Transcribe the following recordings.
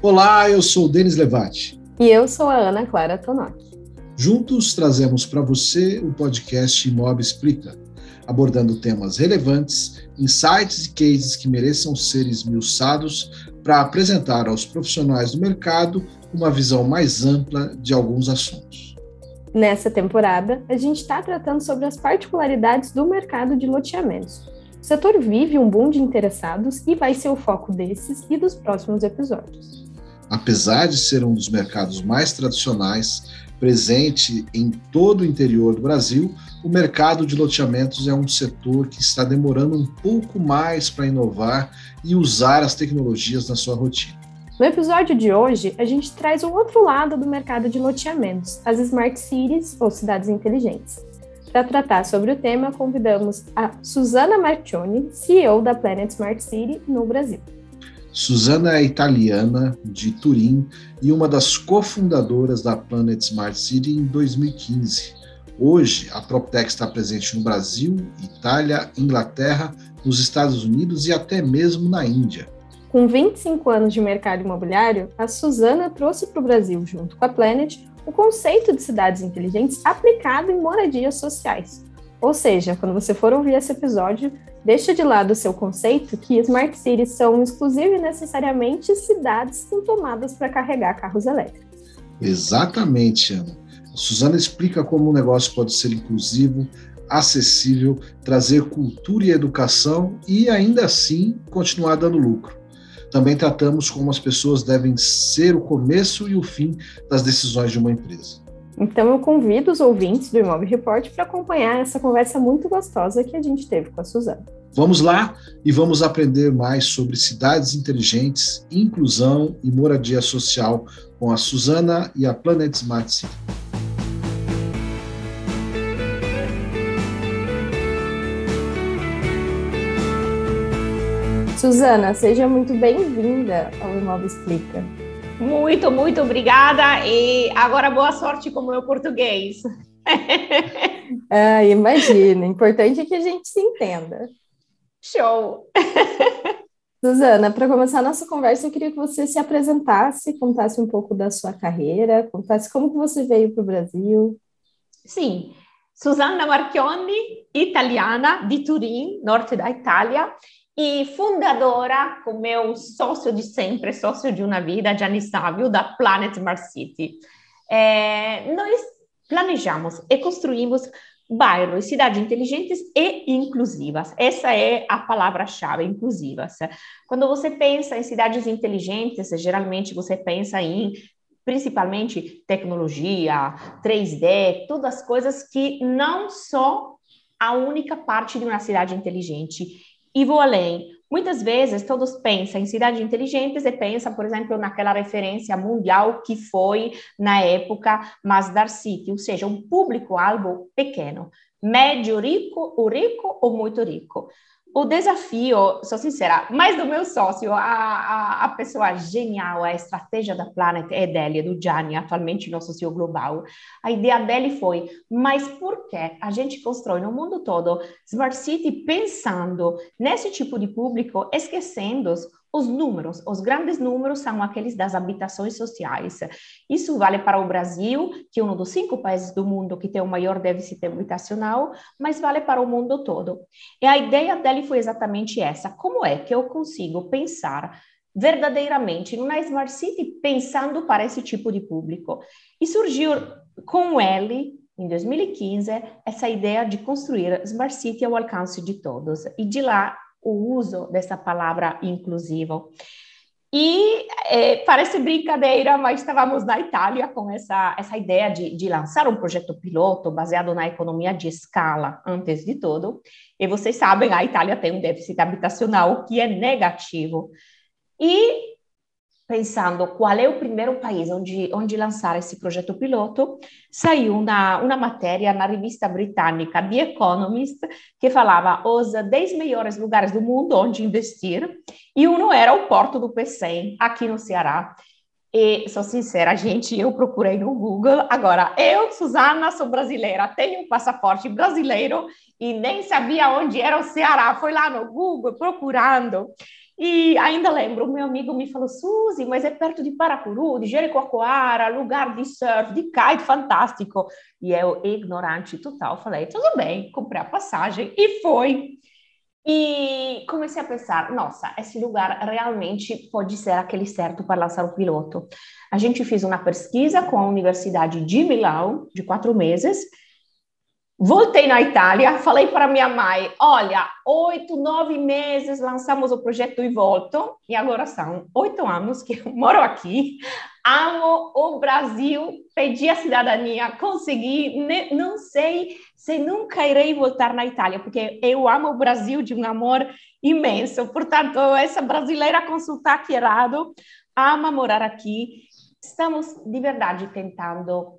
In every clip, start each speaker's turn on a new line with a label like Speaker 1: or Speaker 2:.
Speaker 1: Olá, eu sou o Denis Levati.
Speaker 2: E eu sou a Ana Clara Tonoc.
Speaker 1: Juntos trazemos para você o podcast Imob Explica, abordando temas relevantes, insights e cases que mereçam ser esmiuçados para apresentar aos profissionais do mercado uma visão mais ampla de alguns assuntos.
Speaker 2: Nessa temporada, a gente está tratando sobre as particularidades do mercado de loteamentos. O setor vive um boom de interessados e vai ser o foco desses e dos próximos episódios.
Speaker 1: Apesar de ser um dos mercados mais tradicionais, presente em todo o interior do Brasil, o mercado de loteamentos é um setor que está demorando um pouco mais para inovar e usar as tecnologias na sua rotina.
Speaker 2: No episódio de hoje, a gente traz um outro lado do mercado de loteamentos, as Smart Cities, ou cidades inteligentes. Para tratar sobre o tema, convidamos a Susana Marcioni, CEO da Planet Smart City no Brasil.
Speaker 1: Susana é italiana, de Turim, e uma das cofundadoras da Planet Smart City em 2015. Hoje, a PropTech está presente no Brasil, Itália, Inglaterra, nos Estados Unidos e até mesmo na Índia.
Speaker 2: Com 25 anos de mercado imobiliário, a Suzana trouxe para o Brasil, junto com a Planet, o conceito de cidades inteligentes aplicado em moradias sociais. Ou seja, quando você for ouvir esse episódio, deixa de lado o seu conceito que Smart Cities são exclusive e necessariamente cidades com tomadas para carregar carros elétricos.
Speaker 1: Exatamente, Ana. A Suzana explica como o negócio pode ser inclusivo, acessível, trazer cultura e educação e ainda assim continuar dando lucro. Também tratamos como as pessoas devem ser o começo e o fim das decisões de uma empresa.
Speaker 2: Então eu convido os ouvintes do Imóvel Report para acompanhar essa conversa muito gostosa que a gente teve com a Suzana.
Speaker 1: Vamos lá e vamos aprender mais sobre cidades inteligentes, inclusão e moradia social com a Suzana e a Planet Smart City.
Speaker 2: Suzana, seja muito bem-vinda ao Imóvel Explica.
Speaker 3: Muito, muito obrigada e agora boa sorte com o meu português.
Speaker 2: ah, imagina, importante é que a gente se entenda.
Speaker 3: Show!
Speaker 2: Suzana, para começar a nossa conversa, eu queria que você se apresentasse, contasse um pouco da sua carreira, contasse como que você veio para o Brasil.
Speaker 3: Sim, Susanna Marchionni, italiana de Turim, norte da Itália, e fundadora, com meu sócio de sempre, sócio de uma vida, Gianni Savio, da Planet Smart City. É, nós planejamos e construímos bairros, cidades inteligentes e inclusivas. Essa é a palavra-chave, inclusivas. Quando você pensa em cidades inteligentes, geralmente você pensa em principalmente tecnologia, 3D, todas as coisas que não são a única parte de uma cidade inteligente e vou além. Muitas vezes todos pensam em cidades inteligentes e pensam, por exemplo, naquela referência mundial que foi na época Masdar City, ou seja, um público-alvo pequeno, médio rico, ou rico ou muito rico. O desafio, sou sincera, mais do meu sócio, a, a, a, pessoa genial, a estratégia da Planet é dele, do Gianni, atualmente nosso CEO global. A ideia dele foi, mas por que a gente constrói no mundo todo Smart City pensando nesse tipo de público, esquecendo os números, os grandes números são aqueles das habitações sociais. Isso vale para o Brasil, que é um dos cinco países do mundo que tem o maior déficit habitacional, mas vale para o mundo todo. E a ideia dele foi exatamente essa: como é que eu consigo pensar verdadeiramente numa Smart City pensando para esse tipo de público? E surgiu com ele em 2015, essa ideia de construir Smart City ao alcance de todos. E de lá o uso dessa palavra inclusivo. E é, parece brincadeira, mas estávamos na Itália com essa, essa ideia de, de lançar um projeto piloto baseado na economia de escala, antes de tudo. E vocês sabem, a Itália tem um déficit habitacional que é negativo. E pensando qual é o primeiro país onde, onde lançar esse projeto piloto, saiu uma, uma matéria na revista britânica The Economist que falava os 10 melhores lugares do mundo onde investir, e um era o Porto do Pecém, aqui no Ceará. E sou sincera, gente, eu procurei no Google. Agora, eu, Suzana, sou brasileira, tenho um passaporte brasileiro e nem sabia onde era o Ceará. Foi lá no Google procurando. E ainda lembro, meu amigo me falou, Suzy, mas é perto de Paracuru, de Jericoacoara, lugar de surf, de kite, fantástico. E eu, ignorante total, falei, tudo bem, comprei a passagem e foi. E comecei a pensar, nossa, esse lugar realmente pode ser aquele certo para lançar o piloto. A gente fez uma pesquisa com a Universidade de Milão, de quatro meses, Voltei na Itália, falei para minha mãe: olha, oito, nove meses lançamos o projeto e volto, e agora são oito anos que eu moro aqui, amo o Brasil, pedi a cidadania, consegui, não sei se nunca irei voltar na Itália, porque eu amo o Brasil de um amor imenso, portanto, essa brasileira com sotaque errado ama morar aqui. Estamos de verdade tentando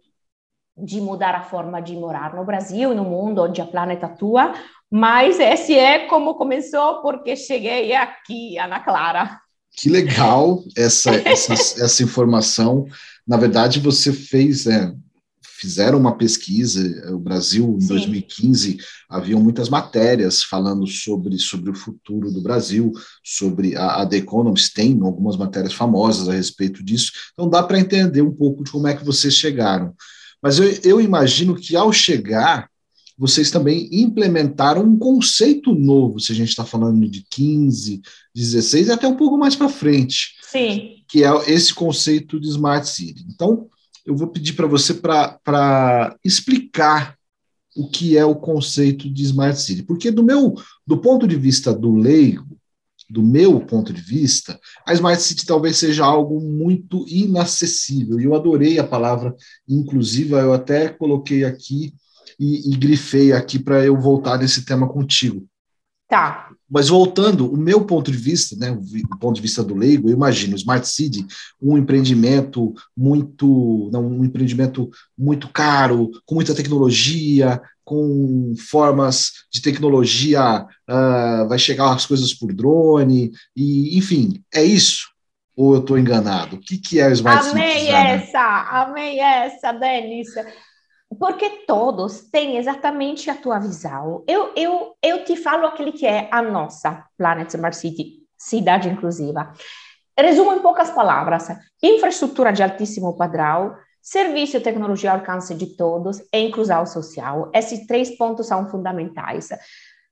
Speaker 3: de mudar a forma de morar no Brasil no mundo onde a Planeta atua, mas esse é como começou porque cheguei aqui, Ana Clara.
Speaker 1: Que legal essa, essa, essa informação. Na verdade, você fez, é, fizeram uma pesquisa, o Brasil, em Sim. 2015, haviam muitas matérias falando sobre, sobre o futuro do Brasil, sobre a, a The Economist tem algumas matérias famosas a respeito disso, então dá para entender um pouco de como é que vocês chegaram. Mas eu, eu imagino que ao chegar, vocês também implementaram um conceito novo, se a gente está falando de 15, 16 e até um pouco mais para frente.
Speaker 3: Sim.
Speaker 1: Que é esse conceito de Smart City. Então, eu vou pedir para você para explicar o que é o conceito de Smart City. Porque do meu, do ponto de vista do leigo, do meu ponto de vista, a Smart City talvez seja algo muito inacessível. E eu adorei a palavra inclusiva, eu até coloquei aqui e, e grifei aqui para eu voltar nesse tema contigo.
Speaker 3: Tá.
Speaker 1: Mas voltando, o meu ponto de vista, né, o ponto de vista do leigo, eu imagino Smart City um empreendimento muito, não, um empreendimento muito caro, com muita tecnologia, com formas de tecnologia, uh, vai chegar as coisas por drone, e enfim, é isso? Ou eu estou enganado? O que, que é o Smart
Speaker 3: amei
Speaker 1: City?
Speaker 3: Amei essa, amei essa, Denis. Porque todos têm exatamente a tua visão. Eu, eu, eu te falo aquele que é a nossa Planet Smart City, cidade inclusiva. Resumo em poucas palavras: infraestrutura de altíssimo padrão, Serviço e tecnologia ao alcance de todos e inclusão social. Esses três pontos são fundamentais.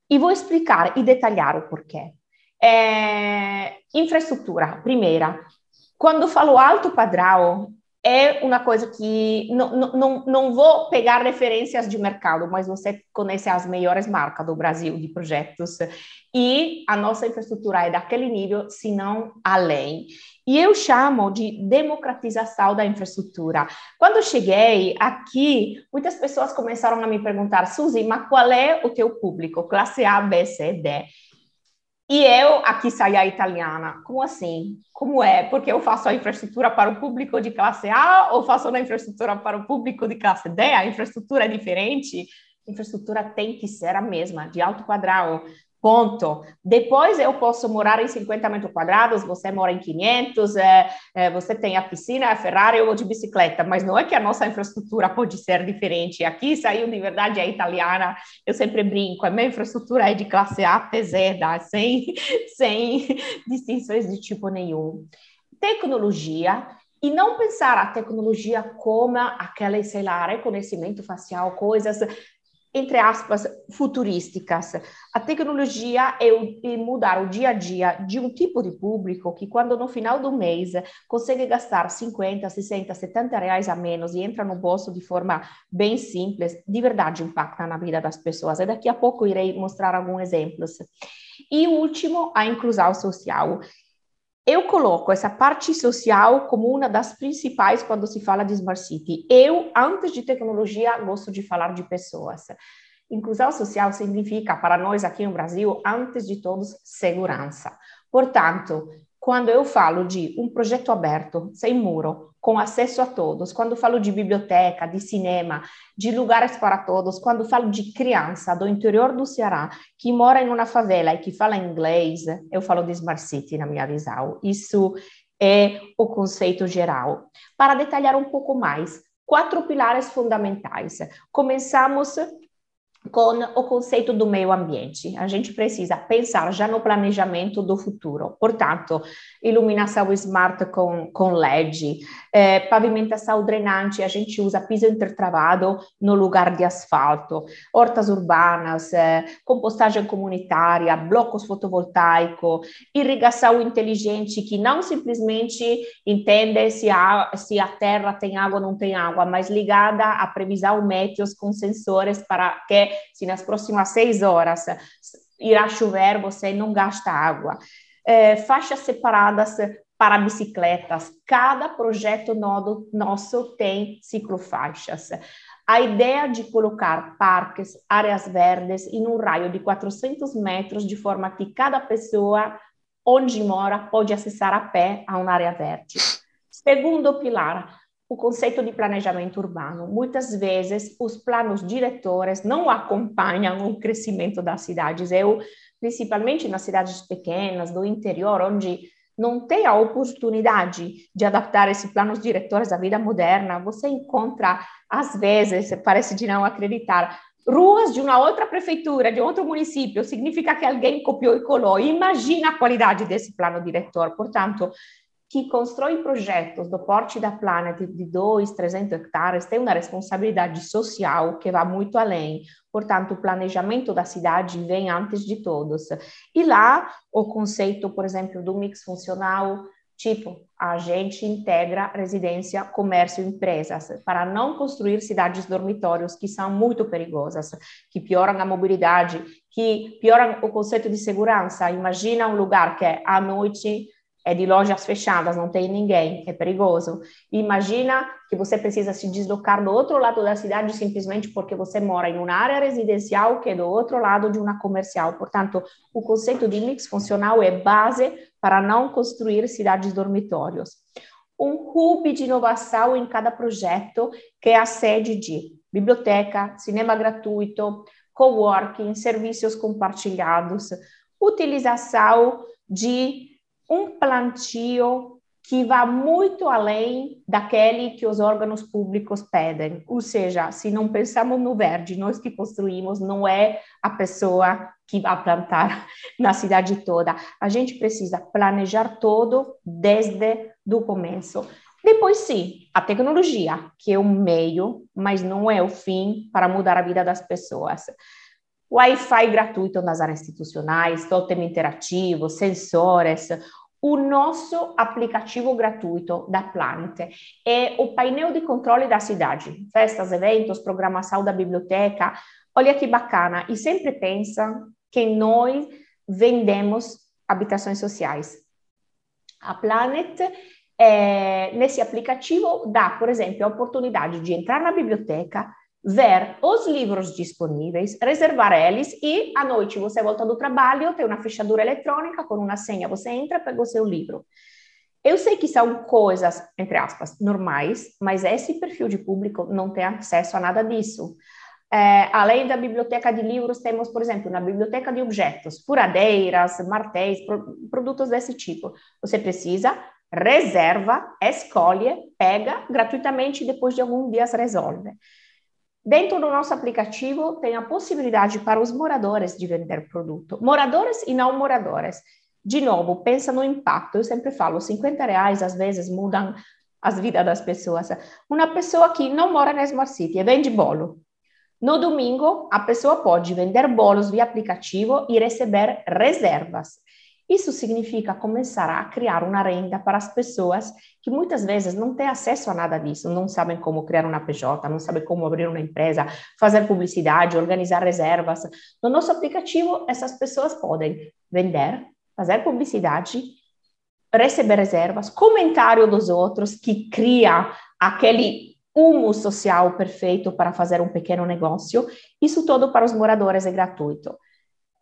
Speaker 3: E vou explicar e detalhar o porquê. É, infraestrutura, primeira. Quando falo alto padrão, é uma coisa que não, não, não vou pegar referências de mercado, mas você conhece as melhores marcas do Brasil de projetos e a nossa infraestrutura é daquele nível, se não além. E eu chamo de democratização da infraestrutura. Quando cheguei aqui, muitas pessoas começaram a me perguntar, Suzy, mas qual é o teu público? Classe A, B, C, D. E eu aqui saí a italiana. Como assim? Como é? Porque eu faço a infraestrutura para o público de classe A ou faço a infraestrutura para o público de classe D? A infraestrutura é diferente? A infraestrutura tem que ser a mesma, de alto quadrado. Ponto. Depois eu posso morar em 50 metros quadrados, você mora em 500, é, é, você tem a piscina, a Ferrari, eu vou de bicicleta, mas não é que a nossa infraestrutura pode ser diferente. Aqui saiu de verdade a italiana, eu sempre brinco, a minha infraestrutura é de classe A até Z, sem, sem distinções de tipo nenhum. Tecnologia, e não pensar a tecnologia como aquela, sei lá, reconhecimento facial, coisas entre aspas, futurísticas. A tecnologia é, mudar o dia a dia de um tipo de público que, quando no final do mês consegue gastar 50, 60, 70 reais a menos e entra no bolso de forma bem simples, de verdade impacta na vida das pessoas. E daqui a pouco irei mostrar alguns exemplos. E último, a inclusão social. Eu coloco essa parte social como uma das principais quando se fala de Smart City. Eu, antes de tecnologia, gosto de falar de pessoas. Inclusão social significa, para nós aqui no Brasil, antes de todos, segurança. Portanto, quando eu falo de um projeto aberto, sem muro, com acesso a todos, quando falo de biblioteca, de cinema, de lugares para todos, quando falo de criança do interior do Ceará que mora em uma favela e que fala inglês, eu falo de Smart City na minha visão. Isso é o conceito geral. Para detalhar um pouco mais, quatro pilares fundamentais. Começamos com o conceito do meio ambiente. A gente precisa pensar já no planejamento do futuro. Portanto, iluminação smart com, com LED, eh, pavimentação drenante, a gente usa piso intertravado no lugar de asfalto, hortas urbanas, eh, compostagem comunitária, blocos fotovoltaicos, irrigação inteligente que não simplesmente entende se a, se a terra tem água ou não tem água, mas ligada à previsão méteos com sensores para que se nas próximas seis horas irá chover, você não gasta água. É, faixas separadas para bicicletas. Cada projeto nosso tem ciclofaixas. A ideia de colocar parques, áreas verdes em um raio de 400 metros, de forma que cada pessoa onde mora pode acessar a pé a uma área verde. Segundo pilar, o conceito de planejamento urbano. Muitas vezes, os planos diretores não acompanham o crescimento das cidades. Eu, principalmente nas cidades pequenas, do interior, onde não tem a oportunidade de adaptar esses planos diretores à vida moderna, você encontra, às vezes, parece de não acreditar, ruas de uma outra prefeitura, de outro município, significa que alguém copiou e colou. Imagina a qualidade desse plano diretor. Portanto, que constrói projetos do porte da Planet de 2, 300 hectares tem uma responsabilidade social que vai muito além. Portanto, o planejamento da cidade vem antes de todos. E lá, o conceito, por exemplo, do mix funcional, tipo, a gente integra residência, comércio e empresas para não construir cidades dormitórios que são muito perigosas, que pioram a mobilidade, que pioram o conceito de segurança. Imagina um lugar que é à noite é de lojas fechadas, não tem ninguém, é perigoso. Imagina que você precisa se deslocar do outro lado da cidade simplesmente porque você mora em uma área residencial que é do outro lado de uma comercial. Portanto, o conceito de mix funcional é base para não construir cidades dormitórios. Um hub de inovação em cada projeto, que é a sede de biblioteca, cinema gratuito, coworking, serviços compartilhados, utilização de um plantio que vá muito além daquele que os órgãos públicos pedem. Ou seja, se não pensamos no verde, nós que construímos, não é a pessoa que vai plantar na cidade toda. A gente precisa planejar todo desde o começo. Depois, sim, a tecnologia, que é um meio, mas não é o fim para mudar a vida das pessoas. Wi-Fi gratuito nas áreas institucionais, totem interativo, sensores, o nosso aplicativo gratuito da Planet é o painel de controle da cidade, festas, eventos, programação da biblioteca. Olha que bacana! E sempre pensa que nós vendemos habitações sociais. A Planet, é, nesse aplicativo, dá, por exemplo, a oportunidade de entrar na biblioteca, ver os livros disponíveis, reservar eles e à noite você volta do trabalho, tem uma fechadura eletrônica com uma senha, você entra, pega o seu livro. Eu sei que são coisas, entre aspas, normais, mas esse perfil de público não tem acesso a nada disso. É, além da biblioteca de livros, temos, por exemplo, na biblioteca de objetos, furadeiras, martéis, pro, produtos desse tipo. Você precisa, reserva, escolhe, pega gratuitamente e depois de alguns dias resolve. Dentro do nosso aplicativo tem a possibilidade para os moradores de vender produto. Moradores e não moradores. De novo, pensa no impacto. Eu sempre falo, 50 reais às vezes mudam as vidas das pessoas. Uma pessoa que não mora na Smart City e vende bolo. No domingo, a pessoa pode vender bolos via aplicativo e receber reservas. Isso significa começar a criar uma renda para as pessoas que muitas vezes não têm acesso a nada disso, não sabem como criar uma PJ, não sabem como abrir uma empresa, fazer publicidade, organizar reservas. No nosso aplicativo, essas pessoas podem vender, fazer publicidade, receber reservas, comentário dos outros que cria aquele humo social perfeito para fazer um pequeno negócio. Isso tudo para os moradores é gratuito.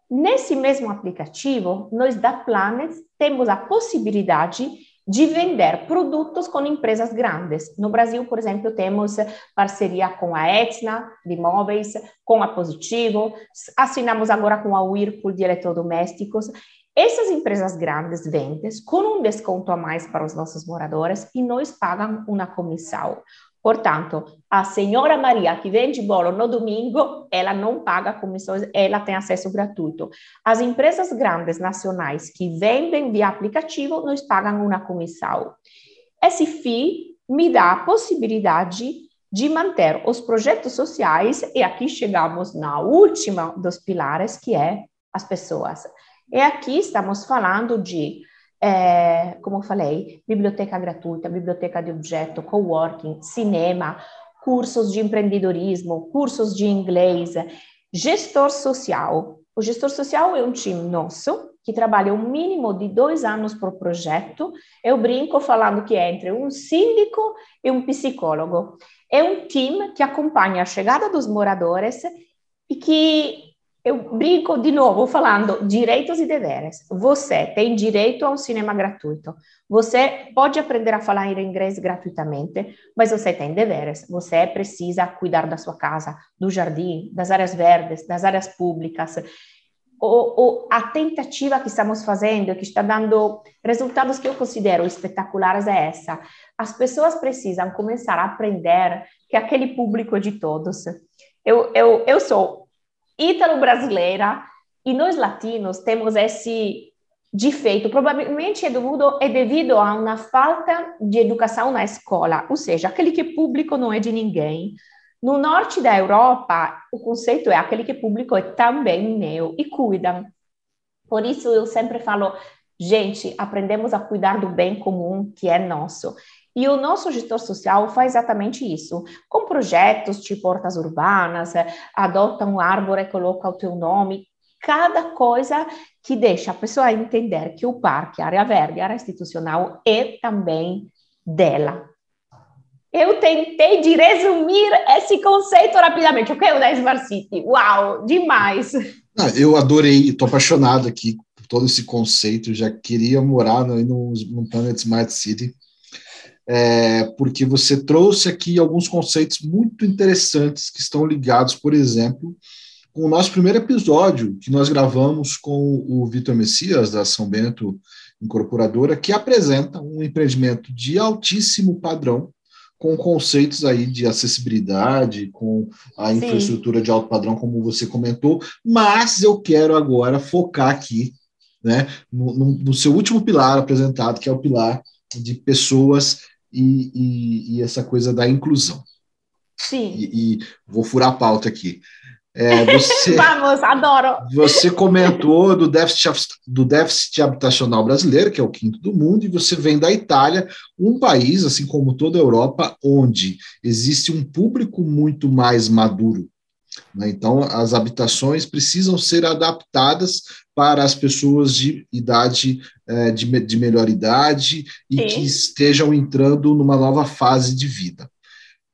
Speaker 3: Nesse mesmo aplicativo, nós da Planet temos a possibilidade de vender produtos com empresas grandes. No Brasil, por exemplo, temos parceria com a Etna de imóveis, com a Positivo, assinamos agora com a Whirlpool de eletrodomésticos. Essas empresas grandes vendem com um desconto a mais para os nossos moradores e nós pagam uma comissão. Portanto, a senhora Maria que vende bolo no domingo, ela não paga comissões, ela tem acesso gratuito. As empresas grandes nacionais que vendem via aplicativo, nos pagam uma comissão. Esse FII me dá a possibilidade de manter os projetos sociais, e aqui chegamos na última dos pilares, que é as pessoas. E aqui estamos falando de é, como eu falei, biblioteca gratuita, biblioteca de objeto, coworking, cinema, cursos de empreendedorismo, cursos de inglês, gestor social. O gestor social é um time nosso que trabalha um mínimo de dois anos por projeto. Eu brinco falando que é entre um síndico e um psicólogo. É um time que acompanha a chegada dos moradores e que eu brinco de novo falando direitos e deveres. Você tem direito a um cinema gratuito. Você pode aprender a falar inglês gratuitamente, mas você tem deveres. Você precisa cuidar da sua casa, do jardim, das áreas verdes, das áreas públicas. O, o, a tentativa que estamos fazendo, que está dando resultados que eu considero espetaculares, é essa. As pessoas precisam começar a aprender que aquele público é de todos. Eu, eu, eu sou ítalo-brasileira, e nós latinos temos esse defeito, provavelmente é devido, é devido a uma falta de educação na escola, ou seja, aquele que é público não é de ninguém. No norte da Europa, o conceito é aquele que é público é também meu e cuida. Por isso eu sempre falo, gente, aprendemos a cuidar do bem comum que é nosso. E o nosso gestor social faz exatamente isso, com projetos tipo hortas urbanas, é, adota um árvore e coloca o teu nome, cada coisa que deixa a pessoa entender que o parque, a área verde, a área institucional é também dela. Eu tentei de resumir esse conceito rapidamente. O que é o Smart City? Uau, demais!
Speaker 1: Ah, eu adorei, estou apaixonado aqui por todo esse conceito. Já queria morar no, no, no Planet Smart City é, porque você trouxe aqui alguns conceitos muito interessantes que estão ligados, por exemplo, com o nosso primeiro episódio que nós gravamos com o Vitor Messias, da São Bento Incorporadora, que apresenta um empreendimento de altíssimo padrão, com conceitos aí de acessibilidade, com a Sim. infraestrutura de alto padrão, como você comentou, mas eu quero agora focar aqui né, no, no, no seu último pilar apresentado, que é o pilar de pessoas e, e, e essa coisa da inclusão.
Speaker 3: Sim.
Speaker 1: E, e vou furar a pauta aqui. É,
Speaker 3: você, Vamos, adoro.
Speaker 1: Você comentou do déficit, do déficit habitacional brasileiro, que é o quinto do mundo, e você vem da Itália, um país, assim como toda a Europa, onde existe um público muito mais maduro. Né? Então, as habitações precisam ser adaptadas para as pessoas de idade, é, de, de melhor idade e Sim. que estejam entrando numa nova fase de vida.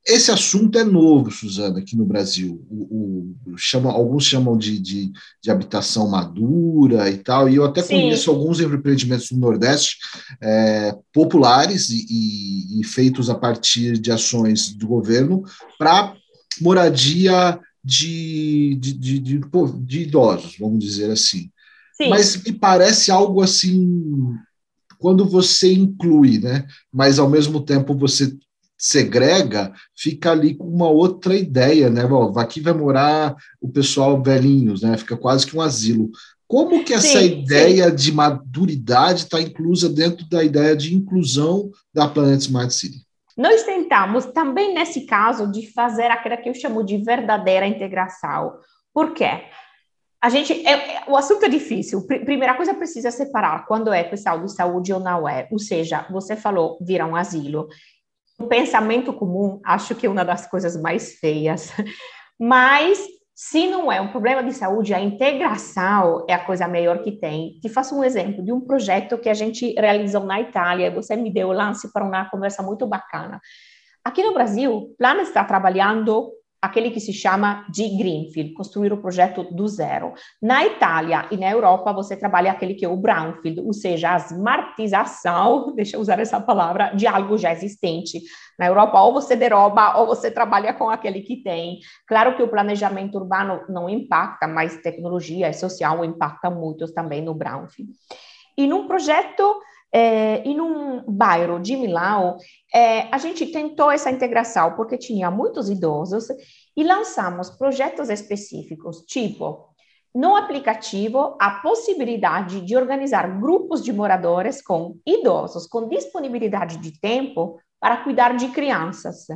Speaker 1: Esse assunto é novo, Suzana, aqui no Brasil. O, o chama, alguns chamam de, de, de, habitação madura e tal, e eu até Sim. conheço alguns empreendimentos no Nordeste é, populares e, e, e, feitos a partir de ações do governo para moradia de, de, de, de, de idosos, vamos dizer assim. Sim. Mas me parece algo assim, quando você inclui, né? Mas ao mesmo tempo você segrega, fica ali com uma outra ideia, né? Bom, aqui vai morar o pessoal velhinhos, né? Fica quase que um asilo. Como que essa sim, ideia sim. de maturidade está inclusa dentro da ideia de inclusão da Planet Smart City?
Speaker 3: Nós tentamos também nesse caso de fazer aquela que eu chamo de verdadeira integração. Por quê? a gente, é, é, o assunto é difícil. Pr primeira coisa, precisa separar quando é questão de saúde ou não é. Ou seja, você falou virar um asilo. O pensamento comum, acho que é uma das coisas mais feias. Mas, se não é um problema de saúde, a integração é a coisa melhor que tem. Te faço um exemplo de um projeto que a gente realizou na Itália. Você me deu o lance para uma conversa muito bacana. Aqui no Brasil, Plano está trabalhando aquele que se chama de Greenfield, construir o projeto do zero. Na Itália e na Europa, você trabalha aquele que é o Brownfield, ou seja, a smartização, deixa eu usar essa palavra, de algo já existente. Na Europa, ou você deroba, ou você trabalha com aquele que tem. Claro que o planejamento urbano não impacta, mas tecnologia e social impactam muito também no Brownfield. E num projeto é, em um bairro de Milão, é, a gente tentou essa integração porque tinha muitos idosos e lançamos projetos específicos, tipo, no aplicativo, a possibilidade de organizar grupos de moradores com idosos, com disponibilidade de tempo para cuidar de crianças.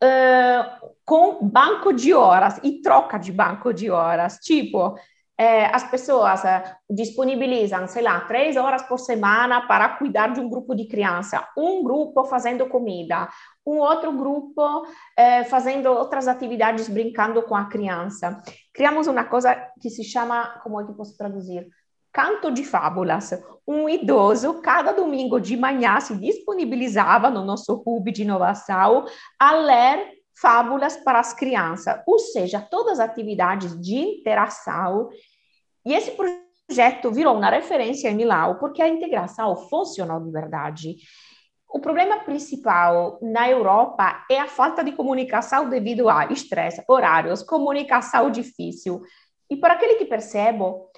Speaker 3: Uh, com banco de horas e troca de banco de horas, tipo, é, as pessoas é, disponibilizam, sei lá, três horas por semana para cuidar de um grupo de criança, um grupo fazendo comida, um outro grupo é, fazendo outras atividades brincando com a criança. Criamos uma coisa que se chama, como é que posso traduzir? Canto de Fábulas. Um idoso, cada domingo de manhã, se disponibilizava no nosso hub de inovação a ler fábulas para as crianças, ou seja, todas as atividades de interação. E esse projeto virou uma referência em Milão, porque a integração funcionou de verdade. O problema principal na Europa é a falta de comunicação devido a estresse, horários, comunicação difícil. E para aquele que percebo,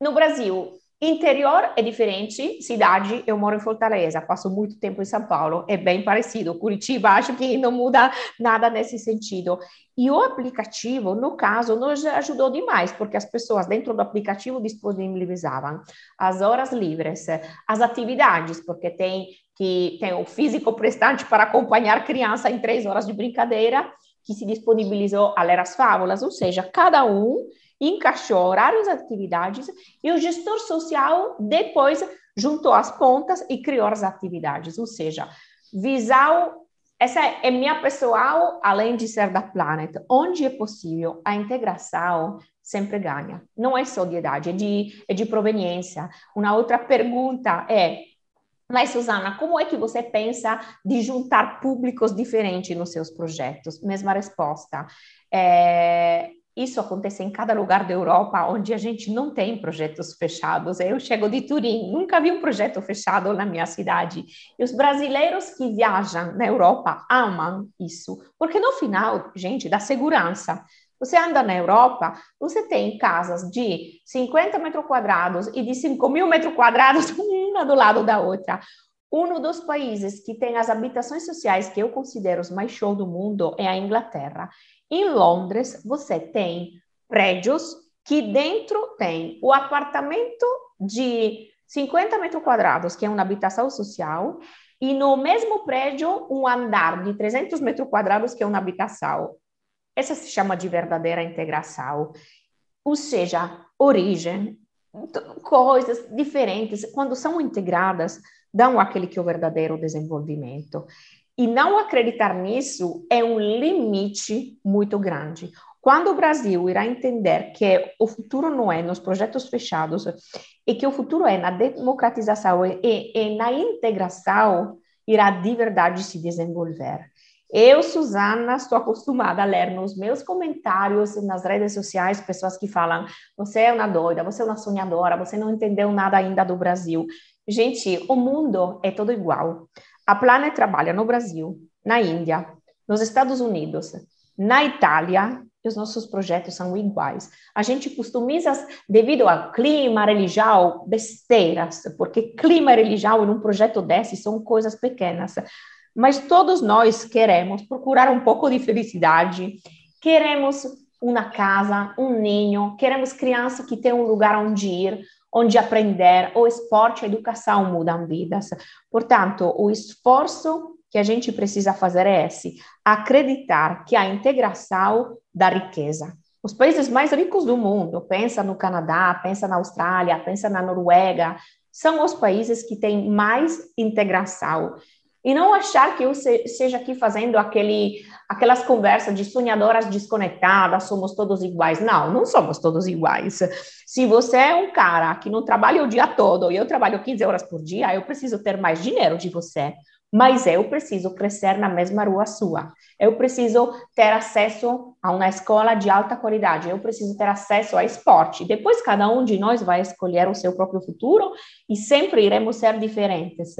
Speaker 3: no Brasil, Interior é diferente, cidade, eu moro em Fortaleza, passo muito tempo em São Paulo, é bem parecido. Curitiba, acho que não muda nada nesse sentido. E o aplicativo, no caso, nos ajudou demais, porque as pessoas dentro do aplicativo disponibilizavam as horas livres, as atividades, porque tem que tem o físico prestante para acompanhar criança em três horas de brincadeira, que se disponibilizou a ler as fábulas, ou seja, cada um encaixou horários e atividades e o gestor social depois juntou as pontas e criou as atividades, ou seja, visão essa é minha pessoal, além de ser da Planet, onde é possível, a integração sempre ganha. Não é só de idade, é de, é de proveniência. Uma outra pergunta é, mas, Suzana, como é que você pensa de juntar públicos diferentes nos seus projetos? Mesma resposta. É, isso acontece em cada lugar da Europa onde a gente não tem projetos fechados. Eu chego de Turim, nunca vi um projeto fechado na minha cidade. E os brasileiros que viajam na Europa amam isso, porque no final, gente, dá segurança. Você anda na Europa, você tem casas de 50 metros quadrados e de 5 mil metros quadrados, uma do lado da outra. Um dos países que tem as habitações sociais que eu considero os mais show do mundo é a Inglaterra. Em Londres, você tem prédios que dentro tem o apartamento de 50 metros quadrados, que é uma habitação social, e no mesmo prédio, um andar de 300 metros quadrados, que é uma habitação. Essa se chama de verdadeira integração. Ou seja, origem, coisas diferentes, quando são integradas, dão aquele que é o verdadeiro desenvolvimento. E não acreditar nisso é um limite muito grande. Quando o Brasil irá entender que o futuro não é nos projetos fechados e que o futuro é na democratização e, e na integração, irá de verdade se desenvolver. Eu, Suzana, estou acostumada a ler nos meus comentários nas redes sociais pessoas que falam: você é uma doida, você é uma sonhadora, você não entendeu nada ainda do Brasil. Gente, o mundo é todo igual. A Planet trabalha no Brasil, na Índia, nos Estados Unidos, na Itália, e os nossos projetos são iguais. A gente customiza devido ao clima, religião, besteiras, porque clima e religião em um projeto desse são coisas pequenas. Mas todos nós queremos procurar um pouco de felicidade, queremos uma casa, um ninho, queremos criança que tenha um lugar onde ir, onde aprender, o esporte, a educação mudam vidas. Portanto, o esforço que a gente precisa fazer é esse: acreditar que a integração da riqueza. Os países mais ricos do mundo, pensa no Canadá, pensa na Austrália, pensa na Noruega, são os países que têm mais integração. E não achar que eu seja aqui fazendo aquele, aquelas conversas de sonhadoras desconectadas, somos todos iguais. Não, não somos todos iguais. Se você é um cara que não trabalha o dia todo e eu trabalho 15 horas por dia, eu preciso ter mais dinheiro de você. Mas eu preciso crescer na mesma rua sua. Eu preciso ter acesso a uma escola de alta qualidade. Eu preciso ter acesso a esporte. Depois, cada um de nós vai escolher o seu próprio futuro e sempre iremos ser diferentes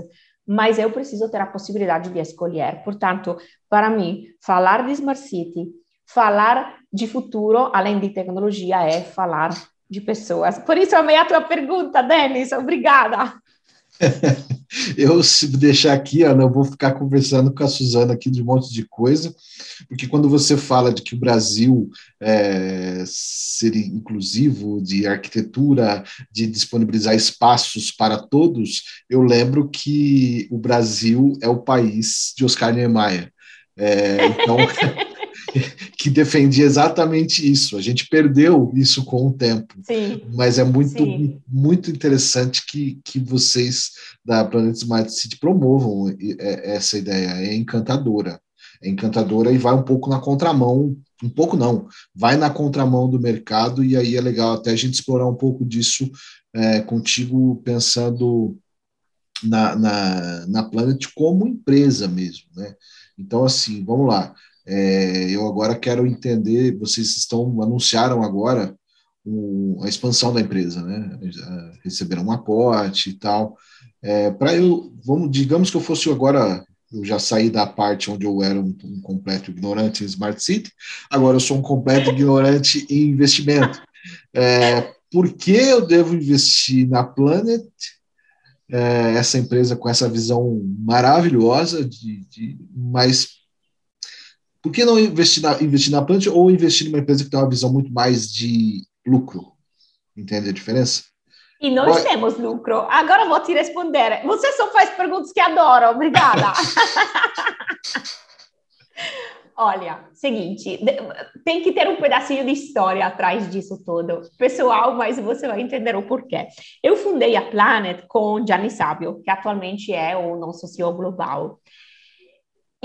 Speaker 3: mas eu preciso ter a possibilidade de escolher. Portanto, para mim, falar de Smart City, falar de futuro, além de tecnologia, é falar de pessoas. Por isso, amei a tua pergunta, Denis. Obrigada.
Speaker 1: Eu, se deixar aqui, Ana, eu vou ficar conversando com a Suzana aqui de um monte de coisa, porque quando você fala de que o Brasil é, seria inclusivo, de arquitetura, de disponibilizar espaços para todos, eu lembro que o Brasil é o país de Oscar Niemeyer. É, então. que defendia exatamente isso. A gente perdeu isso com o tempo. Sim. Mas é muito, Sim. muito interessante que, que vocês da Planet Smart City promovam é, essa ideia. É encantadora. É encantadora e vai um pouco na contramão, um pouco não, vai na contramão do mercado, e aí é legal até a gente explorar um pouco disso é, contigo, pensando na, na, na Planet como empresa mesmo, né? Então, assim, vamos lá. É, eu agora quero entender, vocês estão anunciaram agora a expansão da empresa, né? Receberam um aporte e tal. É, Para eu, vamos, digamos que eu fosse agora, eu já saí da parte onde eu era um, um completo ignorante em Smart City, agora eu sou um completo ignorante em investimento. É, por que eu devo investir na Planet? É, essa empresa com essa visão maravilhosa de, de mas por que não investir na, investir na Plant ou investir numa empresa que tem uma visão muito mais de lucro? Entende a diferença?
Speaker 3: E nós Vai. temos lucro. Agora vou te responder. Você só faz perguntas que adoro. Obrigada. Olha, seguinte, tem que ter um pedacinho de história atrás disso tudo. Pessoal, mas você vai entender o porquê. Eu fundei a Planet com Gianni Sábio, que atualmente é o nosso CEO global.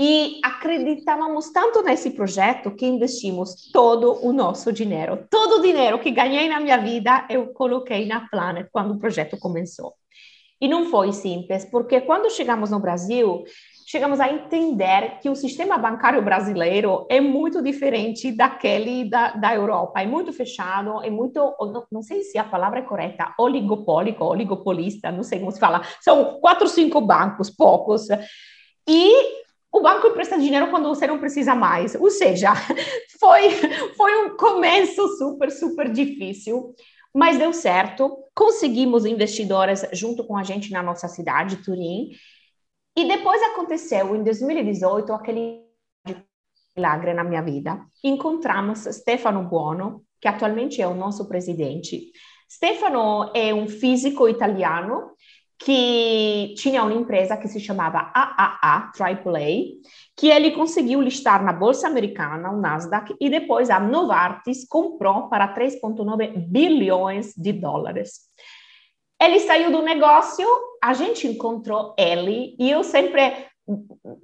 Speaker 3: E acreditávamos tanto nesse projeto que investimos todo o nosso dinheiro. Todo o dinheiro que ganhei na minha vida, eu coloquei na Planet quando o projeto começou. E não foi simples, porque quando chegamos no Brasil, chegamos a entender que o sistema bancário brasileiro é muito diferente daquele da, da Europa. É muito fechado, é muito, não, sei se a palavra é correta, oligopólico, oligopolista, não sei como se fala. São quatro, cinco bancos, poucos. E o banco empresta dinheiro quando você não precisa mais. Ou seja, foi, foi um começo super, super difícil, mas deu certo. Conseguimos investidores junto com a gente na nossa cidade, Turim. E depois aconteceu, em 2018, aquele milagre na minha vida. Encontramos Stefano Buono, que atualmente é o nosso presidente. Stefano é um físico italiano que tinha uma empresa que se chamava AAA, AAA, que ele conseguiu listar na Bolsa Americana, o Nasdaq, e depois a Novartis comprou para 3,9 bilhões de dólares. Ele saiu do negócio, a gente encontrou ele, e eu sempre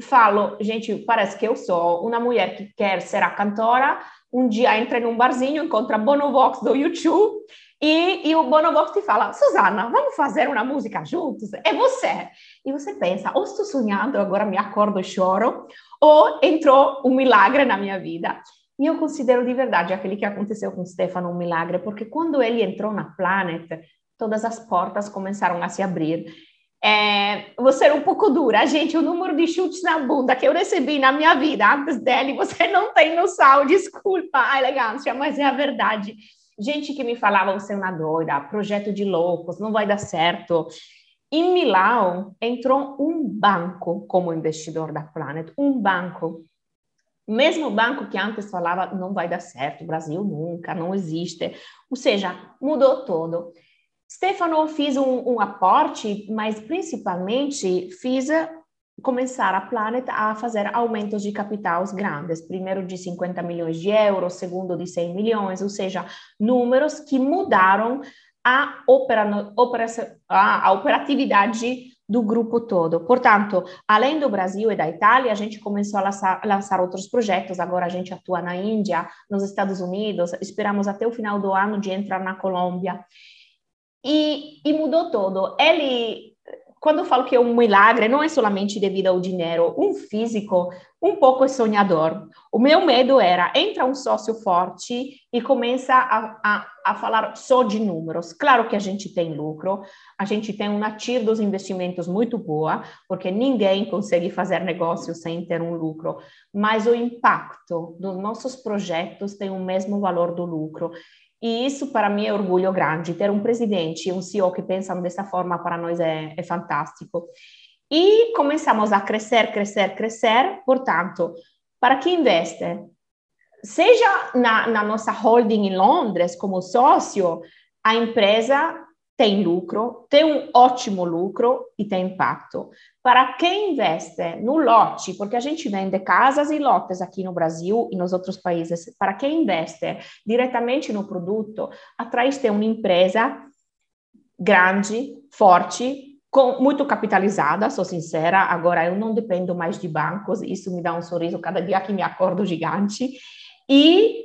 Speaker 3: falo, gente, parece que eu sou uma mulher que quer ser a cantora, um dia entra num barzinho, encontra Bonovox do YouTube, e, e o Bonovox te fala, Susana, vamos fazer uma música juntos? É você. E você pensa, ou estou sonhando, agora me acordo e choro, ou entrou um milagre na minha vida. E eu considero de verdade aquele que aconteceu com Stefano um milagre, porque quando ele entrou na Planet, todas as portas começaram a se abrir. É, um pouco dura, gente. O número de chutes na bunda que eu recebi na minha vida antes dele, você não tem noção. Desculpa a elegância, mas é a verdade gente que me falava, você é uma doida, projeto de loucos, não vai dar certo. Em Milão, entrou um banco como investidor da Planet, um banco. Mesmo banco que antes falava, não vai dar certo, Brasil nunca, não existe. Ou seja, mudou todo. Stefano fez um, um aporte, mas principalmente fiz começar a Planet a fazer aumentos de capitais grandes, primeiro de 50 milhões de euros, segundo de 100 milhões, ou seja, números que mudaram a, opera, opera, a, operatividade do grupo todo. Portanto, além do Brasil e da Itália, a gente começou a lançar, lançar, outros projetos. Agora a gente atua na Índia, nos Estados Unidos. Esperamos até o final do ano de entrar na Colômbia. E, e mudou todo. Ele quando eu falo que é um milagre, não é somente devido ao dinheiro. Um físico um pouco sonhador. O meu medo era entra um sócio forte e começa a, a, a falar só de números. Claro que a gente tem lucro, a gente tem uma TIR dos investimentos muito boa, porque ninguém consegue fazer negócio sem ter um lucro, mas o impacto dos nossos projetos tem o mesmo valor do lucro. E isso para mim é orgulho grande. Ter um presidente e um CEO que pensam dessa forma para nós é, é fantástico. E começamos a crescer, crescer, crescer. Portanto, para quem investe, seja na, na nossa holding em Londres como sócio, a empresa tem lucro, tem um ótimo lucro e tem impacto. Para quem investe no lote, porque a gente vende casas e lotes aqui no Brasil e nos outros países, para quem investe diretamente no produto, atrás tem uma empresa grande, forte, com, muito capitalizada, sou sincera, agora eu não dependo mais de bancos, isso me dá um sorriso cada dia que me acordo gigante, e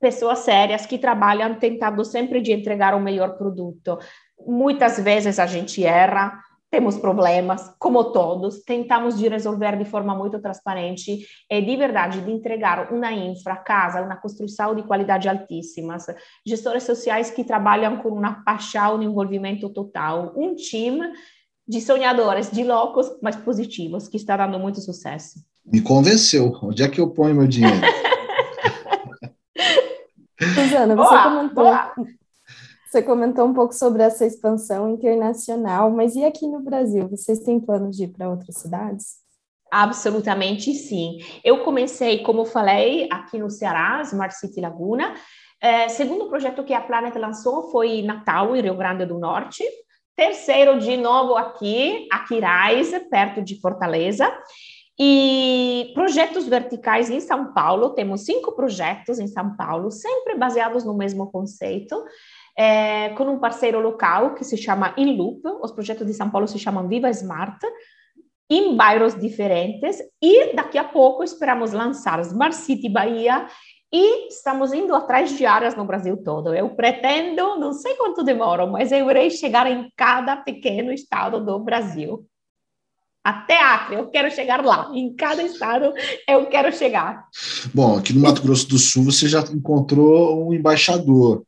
Speaker 3: pessoas sérias que trabalham tentando sempre de entregar o melhor produto. Muitas vezes a gente erra, temos problemas, como todos, tentamos de resolver de forma muito transparente e de verdade de entregar uma infra, casa, uma construção de qualidade altíssimas, gestores sociais que trabalham com uma paixão e envolvimento total, um time de sonhadores, de loucos, mas positivos, que está dando muito sucesso.
Speaker 1: Me convenceu. Onde é que eu ponho meu dinheiro?
Speaker 2: Suzana, você boa, comentou, boa. Você comentou um pouco sobre essa expansão internacional, mas e aqui no Brasil? Vocês têm planos de ir para outras cidades?
Speaker 3: Absolutamente sim. Eu comecei, como falei, aqui no Ceará, Smart City Laguna. É, segundo projeto que a Planet lançou foi Natal, em Rio Grande do Norte. Terceiro, de novo aqui, Aquiraz, perto de Fortaleza. E projetos verticais em São Paulo, temos cinco projetos em São Paulo, sempre baseados no mesmo conceito, é, com um parceiro local que se chama Inloop, os projetos de São Paulo se chamam Viva Smart, em bairros diferentes, e daqui a pouco esperamos lançar Smart City Bahia e estamos indo atrás de áreas no Brasil todo. Eu pretendo, não sei quanto demora, mas eu irei chegar em cada pequeno estado do Brasil até Acre, eu quero chegar lá. Em cada estado eu quero chegar.
Speaker 1: Bom, aqui no Mato Grosso do Sul você já encontrou um embaixador.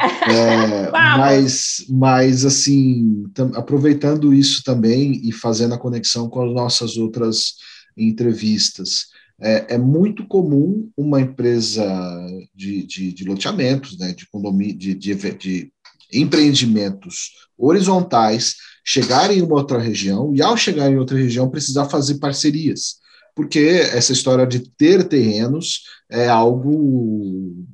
Speaker 1: É, mas, mas, assim, aproveitando isso também e fazendo a conexão com as nossas outras entrevistas, é, é muito comum uma empresa de, de, de loteamentos, né, de, condomínio, de, de, de empreendimentos horizontais chegarem em uma outra região e, ao chegar em outra região, precisar fazer parcerias, porque essa história de ter terrenos é algo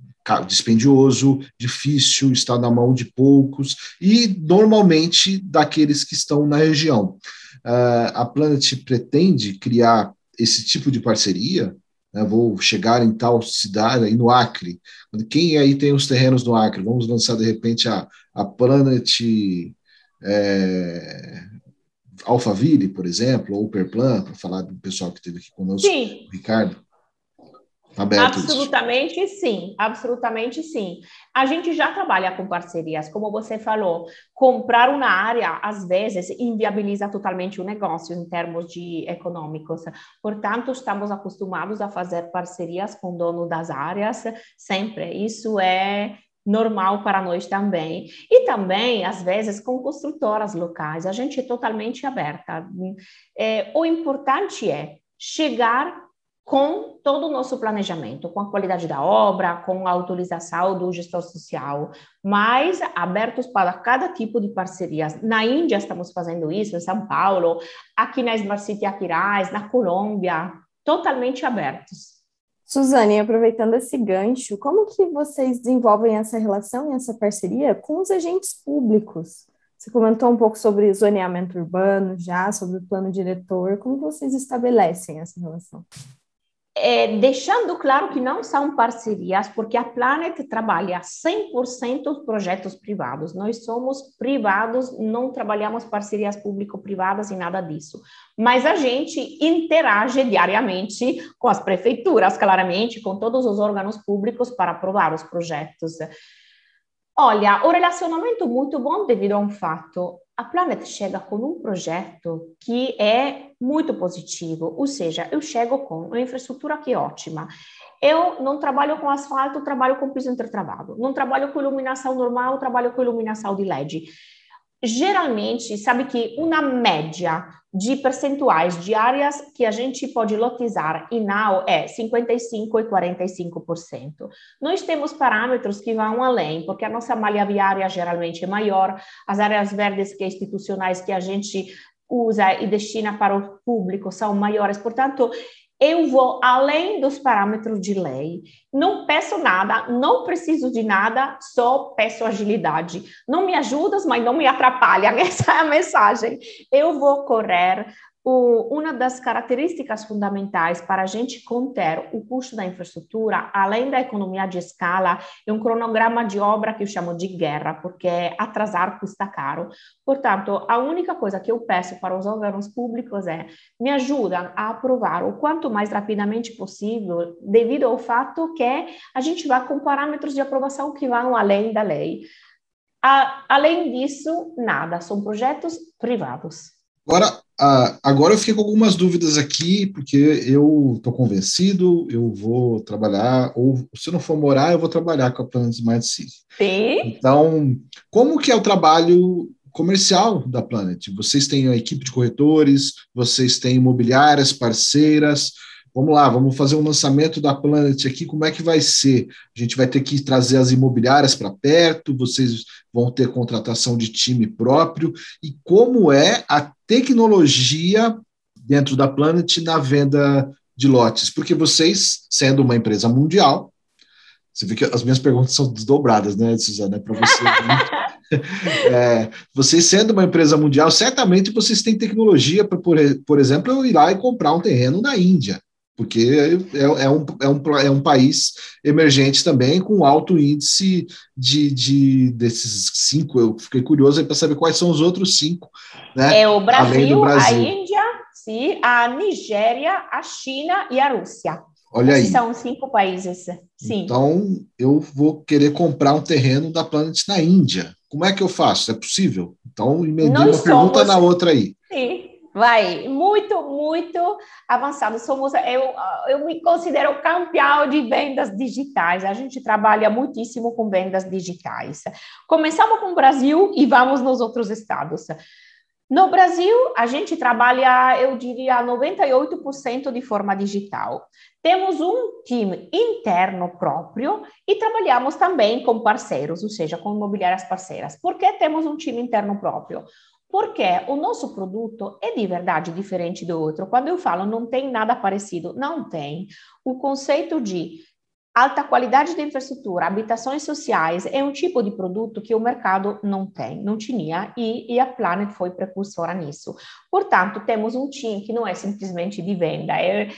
Speaker 1: dispendioso, difícil, está na mão de poucos e normalmente daqueles que estão na região. Uh, a Planet pretende criar esse tipo de parceria. Né? Vou chegar em tal cidade, aí no Acre. Quem aí tem os terrenos no Acre? Vamos lançar de repente a, a Planet é, Alphaville, por exemplo, ou Perplan, para falar do pessoal que esteve aqui conosco, sim. o Ricardo?
Speaker 3: Aberto absolutamente isso. sim, absolutamente sim. A gente já trabalha com parcerias, como você falou, comprar uma área às vezes inviabiliza totalmente o negócio em termos de econômicos. Portanto, estamos acostumados a fazer parcerias com o dono das áreas sempre. Isso é normal para nós também. E também, às vezes, com construtoras locais, a gente é totalmente aberta. É, o importante é chegar com todo o nosso planejamento, com a qualidade da obra, com a autorização do gestor social, mas abertos para cada tipo de parcerias. Na Índia estamos fazendo isso, em São Paulo, aqui na Smart City Aquiraz, na Colômbia, totalmente abertos.
Speaker 2: Suzane, aproveitando esse gancho, como que vocês desenvolvem essa relação e essa parceria com os agentes públicos? Você comentou um pouco sobre zoneamento urbano já, sobre o plano diretor, como vocês estabelecem essa relação?
Speaker 3: É, deixando claro que não são parcerias, porque a Planet trabalha 100% projetos privados. Nós somos privados, não trabalhamos parcerias público-privadas e nada disso. Mas a gente interage diariamente com as prefeituras, claramente, com todos os órgãos públicos para aprovar os projetos. Olha, o relacionamento muito bom devido a um fato a Planet chega com um projeto que é muito positivo, ou seja, eu chego com uma infraestrutura que é ótima. Eu não trabalho com asfalto, trabalho com piso entretravado. Não trabalho com iluminação normal, trabalho com iluminação de LED. geralmente, sabe que uma média de percentuais de áreas que a gente pode lotizar em NAU é 55% e 45%. Nós temos parâmetros que vão além, porque a nossa malha viária geralmente é maior, as áreas verdes que institucionais que a gente usa e destina para o público são maiores, portanto, eu vou além dos parâmetros de lei. Não peço nada, não preciso de nada, só peço agilidade. Não me ajudas, mas não me atrapalha. Essa é a mensagem. Eu vou correr o, uma das características fundamentais para a gente conter o custo da infraestrutura, além da economia de escala, é um cronograma de obra que eu chamo de guerra, porque atrasar custa caro. Portanto, a única coisa que eu peço para os órgãos públicos é me ajudem a aprovar o quanto mais rapidamente possível, devido ao fato que a gente vai com parâmetros de aprovação que vão além da lei. A, além disso, nada, são projetos privados.
Speaker 1: Agora, agora eu fiquei com algumas dúvidas aqui, porque eu estou convencido, eu vou trabalhar, ou se não for morar, eu vou trabalhar com a Planet Smart City.
Speaker 3: Sim.
Speaker 1: Então, como que é o trabalho comercial da Planet? Vocês têm a equipe de corretores, vocês têm imobiliárias parceiras, Vamos lá, vamos fazer um lançamento da Planet aqui. Como é que vai ser? A gente vai ter que trazer as imobiliárias para perto, vocês vão ter contratação de time próprio. E como é a tecnologia dentro da Planet na venda de lotes? Porque vocês, sendo uma empresa mundial, você vê que as minhas perguntas são desdobradas, né, Suzana? É para você. Né? é, vocês sendo uma empresa mundial, certamente vocês têm tecnologia para, por, por exemplo, eu ir lá e comprar um terreno na Índia porque é, é, um, é, um, é um país emergente também, com alto índice de, de desses cinco. Eu fiquei curioso para saber quais são os outros cinco. Né,
Speaker 3: é o Brasil, Brasil. a Índia, sim, a Nigéria, a China e a Rússia.
Speaker 1: Olha Esses aí.
Speaker 3: São cinco países, sim.
Speaker 1: Então, eu vou querer comprar um terreno da Planet na Índia. Como é que eu faço? É possível? Então, emendei uma somos... pergunta na outra aí.
Speaker 3: Sim. Vai, muito, muito avançado. Somos, eu, eu me considero campeão de vendas digitais. A gente trabalha muitíssimo com vendas digitais. Começamos com o Brasil e vamos nos outros estados. No Brasil, a gente trabalha, eu diria, 98% de forma digital. Temos um time interno próprio e trabalhamos também com parceiros, ou seja, com imobiliárias parceiras. Por que temos um time interno próprio? Porque o nosso produto é de verdade diferente do outro. Quando eu falo não tem nada parecido, não tem. O conceito de alta qualidade de infraestrutura, habitações sociais, é um tipo de produto que o mercado não tem, não tinha, e, e a Planet foi precursora nisso. Portanto, temos um time que não é simplesmente de venda. Eu,